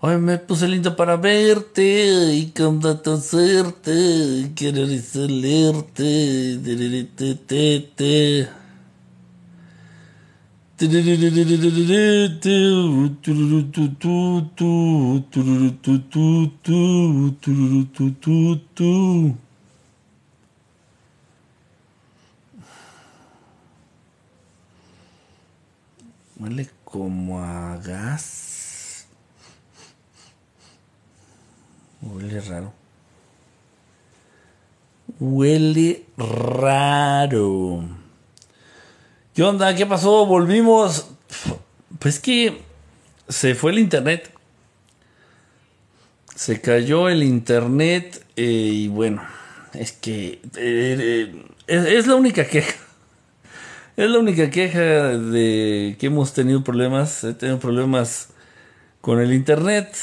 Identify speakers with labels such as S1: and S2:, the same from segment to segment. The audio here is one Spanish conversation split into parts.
S1: Hoy me puse lindo para verte y con tanta suerte quiero resolerte. Huele como a gas. Huele raro. Huele raro. ¿Qué onda? ¿Qué pasó? Volvimos. Pues que se fue el internet. Se cayó el internet eh, y bueno, es que eh, eh, es, es la única queja. Es la única queja de que hemos tenido problemas. He tenido problemas con el internet.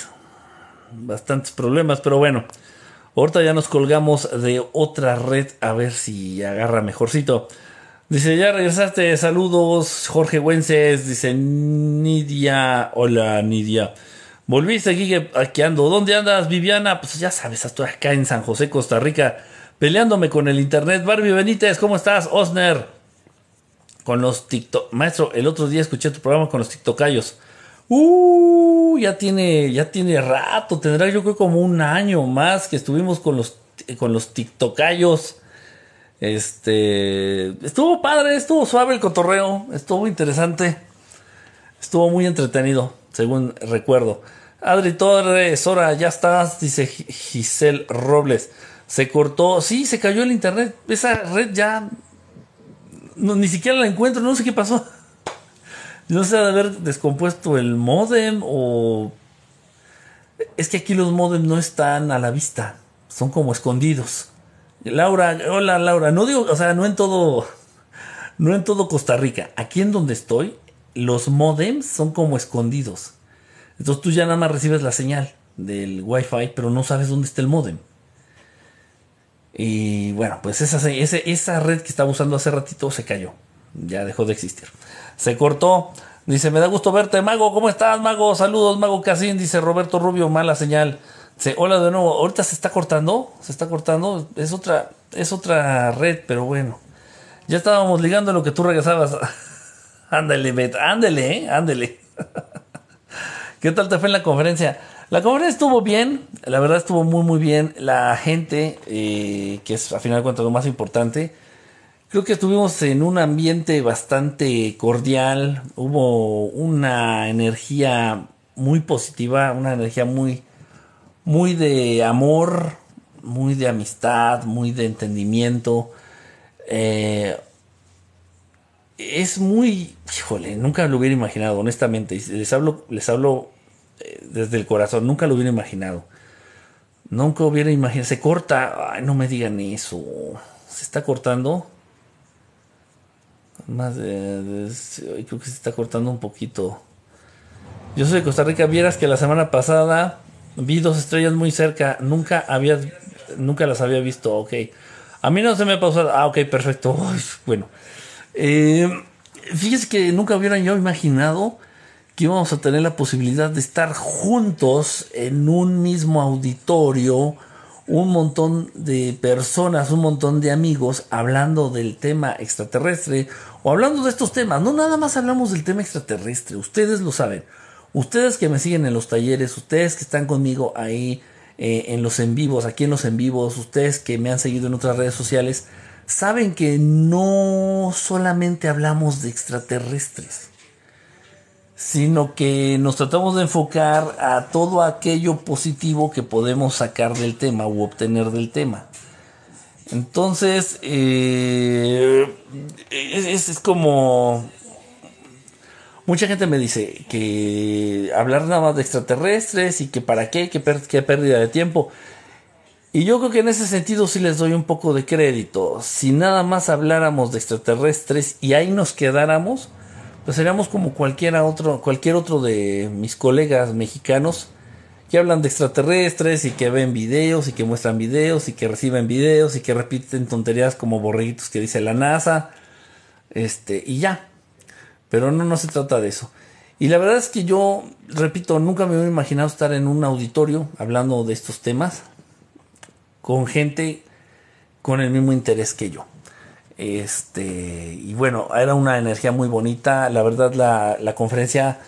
S1: Bastantes problemas, pero bueno. Ahorita ya nos colgamos de otra red a ver si agarra mejorcito. Dice, ya regresaste, saludos, Jorge Güences, dice Nidia, hola Nidia. Volviste aquí, aquí ando. ¿Dónde andas, Viviana? Pues ya sabes, estoy acá en San José, Costa Rica, peleándome con el internet. Barbie Benítez, ¿cómo estás? Osner, con los TikTok. Maestro, el otro día escuché tu programa con los TikTokayos. Uh, ya tiene, ya tiene rato, tendrá yo creo como un año más que estuvimos con los, con los TikTokayos. Este, estuvo padre, estuvo suave el cotorreo, estuvo interesante, estuvo muy entretenido, según recuerdo. Adri Torres, Sora, ya estás, dice Giselle Robles. Se cortó, sí, se cayó el internet. Esa red ya ni siquiera la encuentro, no sé qué pasó. No sé de haber descompuesto el modem o... Es que aquí los modems no están a la vista, son como escondidos. Laura, hola Laura, no digo, o sea, no en todo, no en todo Costa Rica, aquí en donde estoy, los modems son como escondidos. Entonces tú ya nada más recibes la señal del Wi-Fi, pero no sabes dónde está el modem. Y bueno, pues esa, esa red que estaba usando hace ratito se cayó. Ya dejó de existir. Se cortó. Dice, me da gusto verte, Mago. ¿Cómo estás, Mago? Saludos, Mago Casín. Dice Roberto Rubio, mala señal. Hola de nuevo. Ahorita se está cortando. Se está cortando. Es otra, es otra red, pero bueno. Ya estábamos ligando lo que tú regresabas. ándale, Bet. Ándale, ¿eh? Ándale. ¿Qué tal te fue en la conferencia? La conferencia estuvo bien, la verdad estuvo muy muy bien. La gente, eh, que es a final de cuentas lo más importante, creo que estuvimos en un ambiente bastante cordial. Hubo una energía muy positiva, una energía muy, muy de amor, muy de amistad, muy de entendimiento. Eh, es muy, híjole, nunca lo hubiera imaginado, honestamente. Les hablo, les hablo desde el corazón, nunca lo hubiera imaginado. Nunca hubiera imaginado. Se corta. Ay, no me digan eso. Se está cortando. Más creo que se está cortando un poquito. Yo soy de Costa Rica. Vieras que la semana pasada vi dos estrellas muy cerca. Nunca había, nunca las había visto. Ok. A mí no se me ha pasado. Ah, ok, perfecto. bueno. Eh, fíjese que nunca hubiera yo imaginado que íbamos a tener la posibilidad de estar juntos en un mismo auditorio, un montón de personas, un montón de amigos hablando del tema extraterrestre o hablando de estos temas. No nada más hablamos del tema extraterrestre, ustedes lo saben. Ustedes que me siguen en los talleres, ustedes que están conmigo ahí eh, en los en vivos, aquí en los en vivos, ustedes que me han seguido en otras redes sociales, saben que no solamente hablamos de extraterrestres sino que nos tratamos de enfocar a todo aquello positivo que podemos sacar del tema u obtener del tema. Entonces, eh, es, como... Mucha gente me dice que hablar nada más de extraterrestres y que para qué, qué, qué pérdida de tiempo. Y yo creo que en ese sentido sí les doy un poco de crédito. Si nada más habláramos de extraterrestres y ahí nos quedáramos, pues seríamos como cualquiera otro, cualquier otro de mis colegas mexicanos que hablan de extraterrestres y que ven videos y que muestran videos y que reciben videos y que repiten tonterías como borreguitos que dice la NASA. Este, y ya. Pero no, no se trata de eso. Y la verdad es que yo, repito, nunca me había imaginado estar en un auditorio hablando de estos temas con gente con el mismo interés que yo. Este, y bueno, era una energía muy bonita. La verdad, la, la conferencia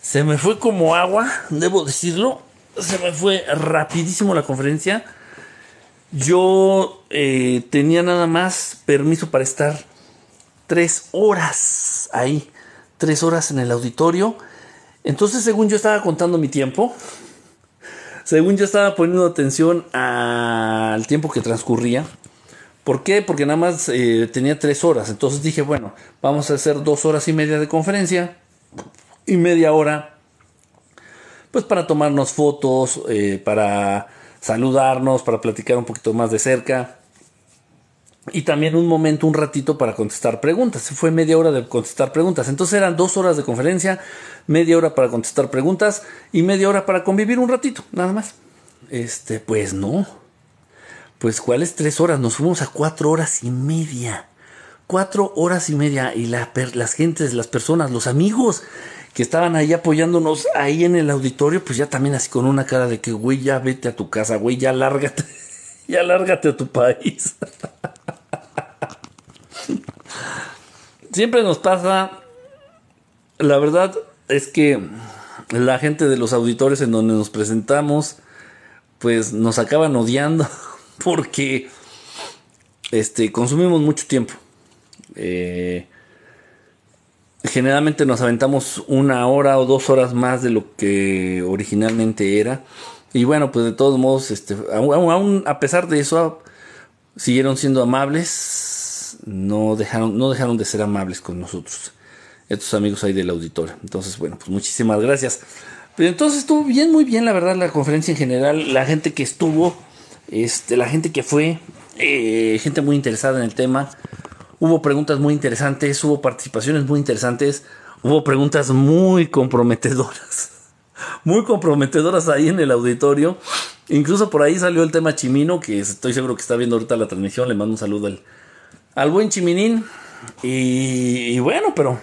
S1: se me fue como agua, debo decirlo. Se me fue rapidísimo la conferencia. Yo eh, tenía nada más permiso para estar tres horas ahí, tres horas en el auditorio. Entonces, según yo estaba contando mi tiempo, según yo estaba poniendo atención al tiempo que transcurría, ¿Por qué? Porque nada más eh, tenía tres horas. Entonces dije, bueno, vamos a hacer dos horas y media de conferencia y media hora, pues para tomarnos fotos, eh, para saludarnos, para platicar un poquito más de cerca. Y también un momento, un ratito para contestar preguntas. Fue media hora de contestar preguntas. Entonces eran dos horas de conferencia, media hora para contestar preguntas y media hora para convivir un ratito, nada más. Este, pues no pues ¿cuáles tres horas? Nos fuimos a cuatro horas y media. Cuatro horas y media. Y las gentes, las personas, los amigos que estaban ahí apoyándonos ahí en el auditorio, pues ya también así con una cara de que, güey, ya vete a tu casa, güey, ya lárgate, ya lárgate a tu país. Siempre nos pasa, la verdad es que la gente de los auditores en donde nos presentamos, pues nos acaban odiando porque este, consumimos mucho tiempo. Eh, generalmente nos aventamos una hora o dos horas más de lo que originalmente era. Y bueno, pues de todos modos, este, a pesar de eso, siguieron siendo amables. No dejaron, no dejaron de ser amables con nosotros. Estos amigos ahí del auditorio. Entonces, bueno, pues muchísimas gracias. Pero entonces estuvo bien, muy bien, la verdad, la conferencia en general. La gente que estuvo este, la gente que fue, eh, gente muy interesada en el tema. Hubo preguntas muy interesantes, hubo participaciones muy interesantes, hubo preguntas muy comprometedoras. Muy comprometedoras ahí en el auditorio. Incluso por ahí salió el tema Chimino, que estoy seguro que está viendo ahorita la transmisión. Le mando un saludo al, al buen Chiminín. y bueno, pero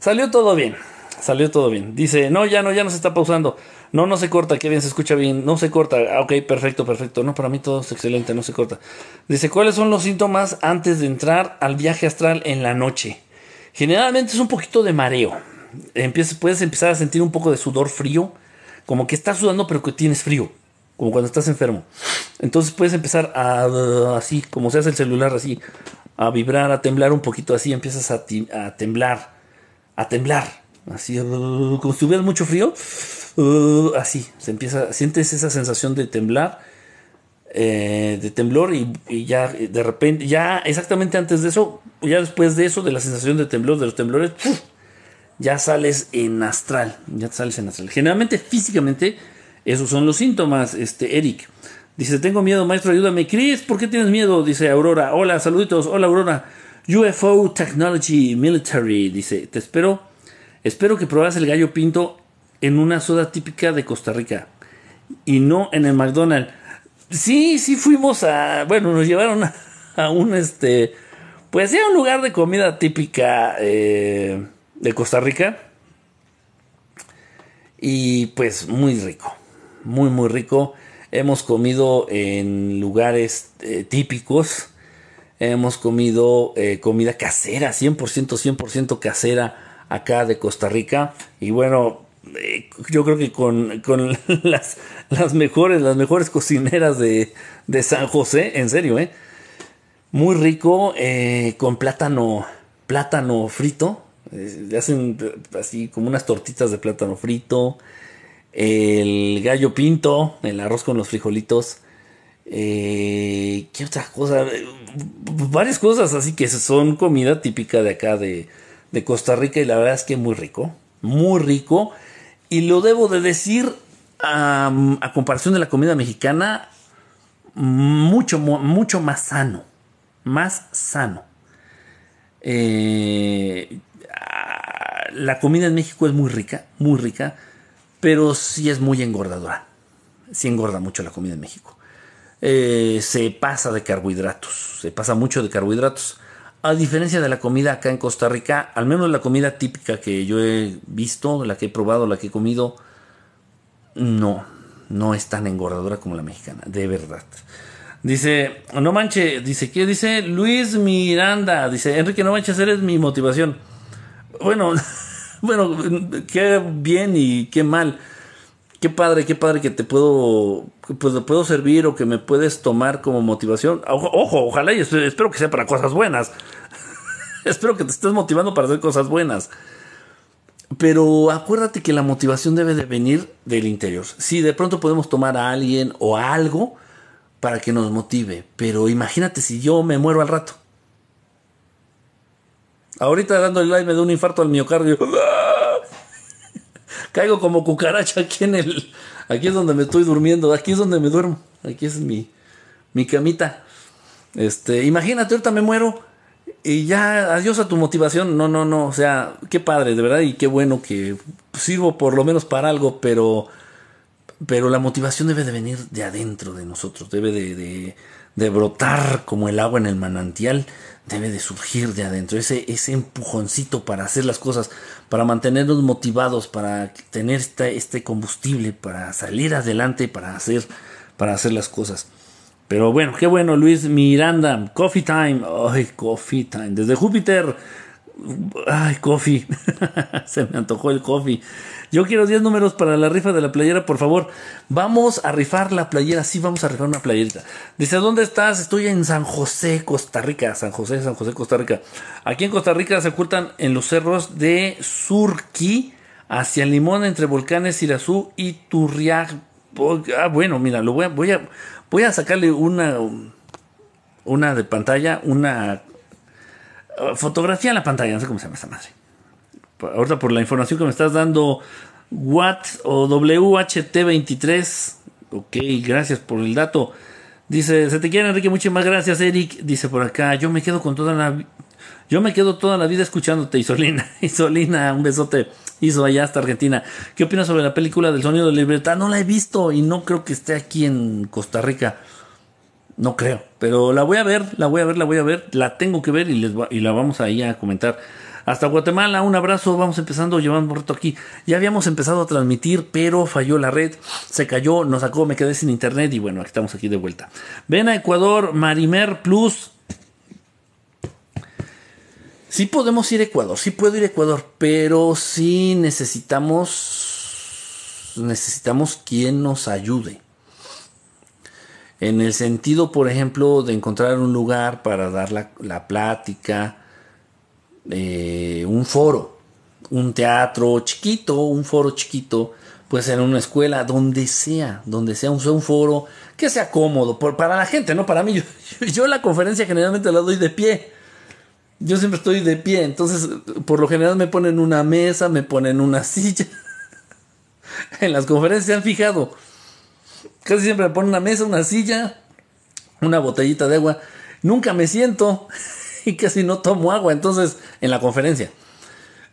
S1: salió todo bien. Salió todo bien. Dice, no, ya no, ya no se está pausando. No, no se corta, qué bien, se escucha bien. No se corta. Ah, ok, perfecto, perfecto. No, para mí todo es excelente, no se corta. Dice, ¿cuáles son los síntomas antes de entrar al viaje astral en la noche? Generalmente es un poquito de mareo. Puedes empezar a sentir un poco de sudor frío, como que estás sudando pero que tienes frío, como cuando estás enfermo. Entonces puedes empezar a, así, como se hace el celular, así, a vibrar, a temblar un poquito, así empiezas a, temblar, a temblar, así, como si tuvieras mucho frío así, se empieza, sientes esa sensación de temblar, eh, de temblor y, ya de repente, ya exactamente antes de eso, ya después de eso, de la sensación de temblor, de los temblores, ya sales en astral, ya sales en astral. Generalmente, físicamente, esos son los síntomas, este, Eric. Dice, tengo miedo, maestro, ayúdame. Chris, ¿por qué tienes miedo? Dice Aurora. Hola, saluditos. Hola, Aurora. UFO Technology Military. Dice, te espero. Espero que pruebas el gallo pinto en una soda típica de Costa Rica y no en el McDonald's. Sí, sí fuimos a, bueno, nos llevaron a, un este, pues a un lugar de comida típica eh, de Costa Rica y pues muy rico, muy muy rico. Hemos comido en lugares eh, típicos, hemos comido eh, comida casera, 100%, 100% casera acá de Costa Rica y bueno, eh, yo creo que con, las, las, mejores, las mejores cocineras de, San José, en serio, ¿eh? Muy rico, con plátano, plátano frito. le hacen así como unas tortitas de plátano frito. El gallo pinto, el arroz con los frijolitos. ¿Qué otra cosa? Varias cosas así que son comida típica de acá de, de Costa Rica y la verdad es que muy rico, muy rico. Y lo debo de decir, a comparación de la comida mexicana, mucho, mucho más sano. Más sano. Eh, la comida en México es muy rica, muy rica, pero sí es muy engordadora. Sí engorda mucho la comida en México. Eh, se pasa de carbohidratos, se pasa mucho de carbohidratos. A diferencia de la comida acá en Costa Rica, al menos la comida típica que yo he visto, la que he probado, la que he comido, no, no es tan engordadora como la mexicana, de verdad. Dice, no manche, dice, ¿qué dice? Luis Miranda, dice, Enrique, no manches, eres mi motivación. Bueno, bueno, qué bien y qué mal. Qué padre, qué padre que te puedo, pues, puedo servir o que me puedes tomar como motivación. Ojo, ojalá y espero que sea para cosas buenas. espero que te estés motivando para hacer cosas buenas. Pero acuérdate que la motivación debe de venir del interior. Sí, de pronto podemos tomar a alguien o a algo para que nos motive. Pero imagínate si yo me muero al rato. Ahorita dando el live me da un infarto al miocardio. Caigo como cucaracha aquí en el. Aquí es donde me estoy durmiendo. Aquí es donde me duermo. Aquí es mi, mi camita. Este, imagínate, ahorita me muero. Y ya, adiós a tu motivación. No, no, no. O sea, qué padre, de verdad. Y qué bueno que sirvo por lo menos para algo. Pero pero la motivación debe de venir de adentro de nosotros, debe de, de, brotar como el agua en el manantial, debe de surgir de adentro, ese, ese empujoncito para hacer las cosas, para mantenernos motivados, para tener este, combustible, para salir adelante, para hacer, para hacer las cosas. Pero bueno, qué bueno, Luis Miranda, Coffee Time, ay, Coffee Time, desde Júpiter, ay, Coffee, se me antojó el Coffee. Yo quiero 10 números para la rifa de la playera, por favor. Vamos a rifar la playera, sí, vamos a rifar una playerita. Dice, ¿dónde estás? Estoy en San José, Costa Rica. San José, San José, Costa Rica. Aquí en Costa Rica se ocultan en los cerros de Surquí, hacia Limón, entre volcanes Irazú y Turriag. Ah, bueno, mira, lo voy a, voy a, voy a sacarle una, una de pantalla, una fotografía en la pantalla, no sé cómo se llama esta madre ahorita por la información que me estás dando, Watt o WHT23. Ok, gracias por el dato. Dice, se te quiere Enrique, muchas más gracias Eric. Dice por acá, yo me quedo con toda la... Yo me quedo toda la vida escuchándote, Isolina. Isolina, un besote. Hizo allá hasta Argentina. ¿Qué opinas sobre la película del sonido de libertad? No la he visto y no creo que esté aquí en Costa Rica. No creo, pero la voy a ver, la voy a ver, la voy a ver, la tengo que ver y, les y la vamos ahí a comentar hasta Guatemala. Un abrazo, vamos empezando, llevando un rato aquí. Ya habíamos empezado a transmitir, pero falló la red, se cayó, nos sacó, me quedé sin internet y bueno, estamos aquí de vuelta. Ven a Ecuador, Marimer Plus. Sí podemos ir a Ecuador, sí puedo ir a Ecuador, pero sí necesitamos necesitamos quien nos ayude. En el sentido, por ejemplo, de encontrar un lugar para dar la, la plática, eh, un foro, un teatro chiquito, un foro chiquito, puede ser en una escuela, donde sea, donde sea un, un foro que sea cómodo para la gente, no para mí. Yo, yo, la conferencia generalmente la doy de pie. Yo siempre estoy de pie, entonces por lo general me ponen una mesa, me ponen una silla. en las conferencias se han fijado. Casi siempre me ponen una mesa, una silla, una botellita de agua. Nunca me siento. y casi no tomo agua. Entonces, en la conferencia,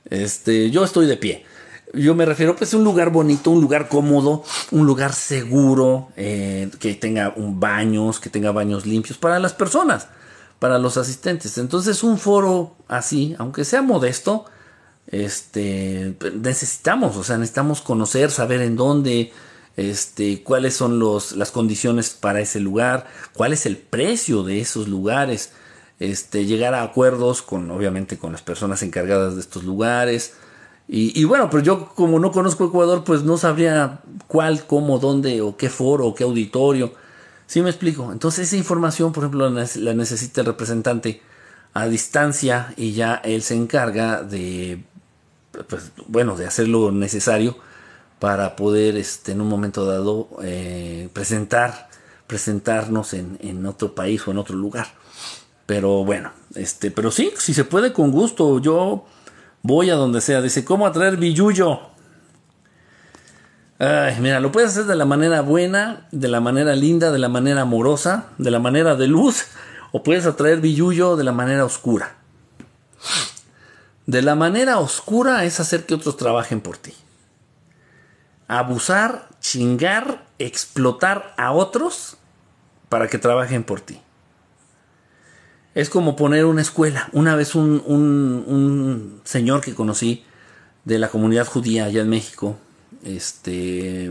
S1: este, yo estoy de pie. Yo me refiero pues a un lugar bonito, un lugar cómodo, un lugar seguro, eh, que tenga un baños, que tenga baños limpios para las personas, para los asistentes. Entonces un foro así, aunque sea modesto, este, necesitamos, o sea, necesitamos conocer, saber en dónde, este, cuáles son los, las condiciones para ese lugar, cuál es el precio de esos lugares este, llegar a acuerdos con, obviamente, con las personas encargadas de estos lugares. Y, bueno, pero yo como no conozco Ecuador, pues no sabría cuál, cómo, dónde, o qué foro, o qué auditorio. ¿Sí me explico? Entonces esa información, por ejemplo, la necesita el representante a distancia y ya él se encarga de, pues, bueno, de hacer lo necesario para poder, este, en un momento dado, eh, presentar, presentarnos en, en otro país o en otro lugar. Pero bueno, este, pero sí, si se puede con gusto, yo voy a donde sea. Dice, ¿cómo atraer billuyo? Ay, mira, lo puedes hacer de la manera buena, de la manera linda, de la manera amorosa, de la manera de luz, o puedes atraer billuyo de la manera oscura. De la manera oscura es hacer que otros trabajen por ti. Abusar, chingar, explotar a otros para que trabajen por ti. Es como poner una escuela. Una vez un, un, señor que conocí de la comunidad judía allá en México, este,